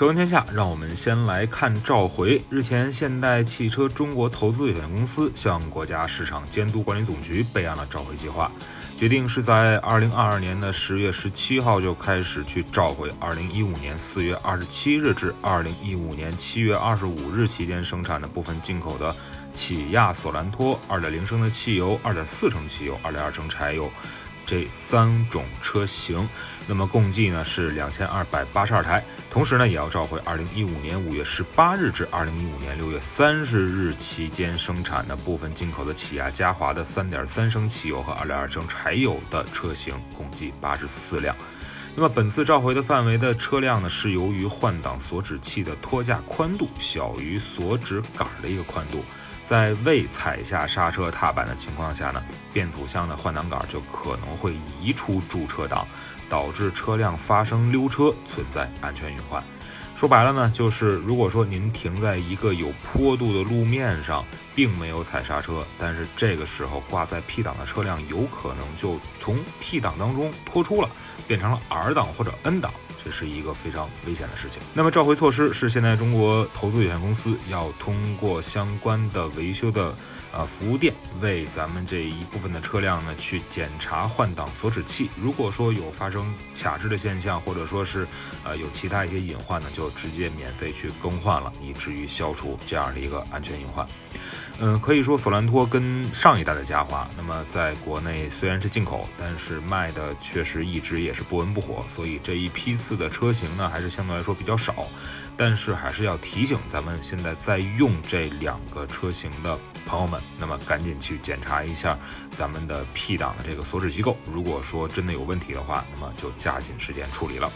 车闻天下，让我们先来看召回。日前，现代汽车中国投资有限公司向国家市场监督管理总局备案了召回计划，决定是在二零二二年的十月十七号就开始去召回二零一五年四月二十七日至二零一五年七月二十五日期间生产的部分进口的起亚索兰托二点零升的汽油、二点四升汽油、二点二升柴油。这三种车型，那么共计呢是两千二百八十二台。同时呢，也要召回二零一五年五月十八日至二零一五年六月三十日期间生产的部分进口的起亚嘉华的三点三升汽油和二点二升柴油的车型，共计八十四辆。那么本次召回的范围的车辆呢，是由于换挡锁止器的托架宽度小于锁止杆的一个宽度。在未踩下刹车踏板的情况下呢，变速箱的换挡杆就可能会移出驻车档，导致车辆发生溜车，存在安全隐患。说白了呢，就是如果说您停在一个有坡度的路面上，并没有踩刹车，但是这个时候挂在 P 档的车辆有可能就从 P 档当中脱出了，变成了 R 档或者 N 档。这是一个非常危险的事情。那么召回措施是现在中国投资有限公司要通过相关的维修的呃服务店，为咱们这一部分的车辆呢去检查换挡锁止器。如果说有发生卡滞的现象，或者说是呃有其他一些隐患呢，就直接免费去更换了，以至于消除这样的一个安全隐患。嗯，可以说索兰托跟上一代的嘉华，那么在国内虽然是进口，但是卖的确实一直也是不温不火，所以这一批次的车型呢，还是相对来说比较少。但是还是要提醒咱们现在在用这两个车型的朋友们，那么赶紧去检查一下咱们的 P 档的这个锁止机构，如果说真的有问题的话，那么就加紧时间处理了。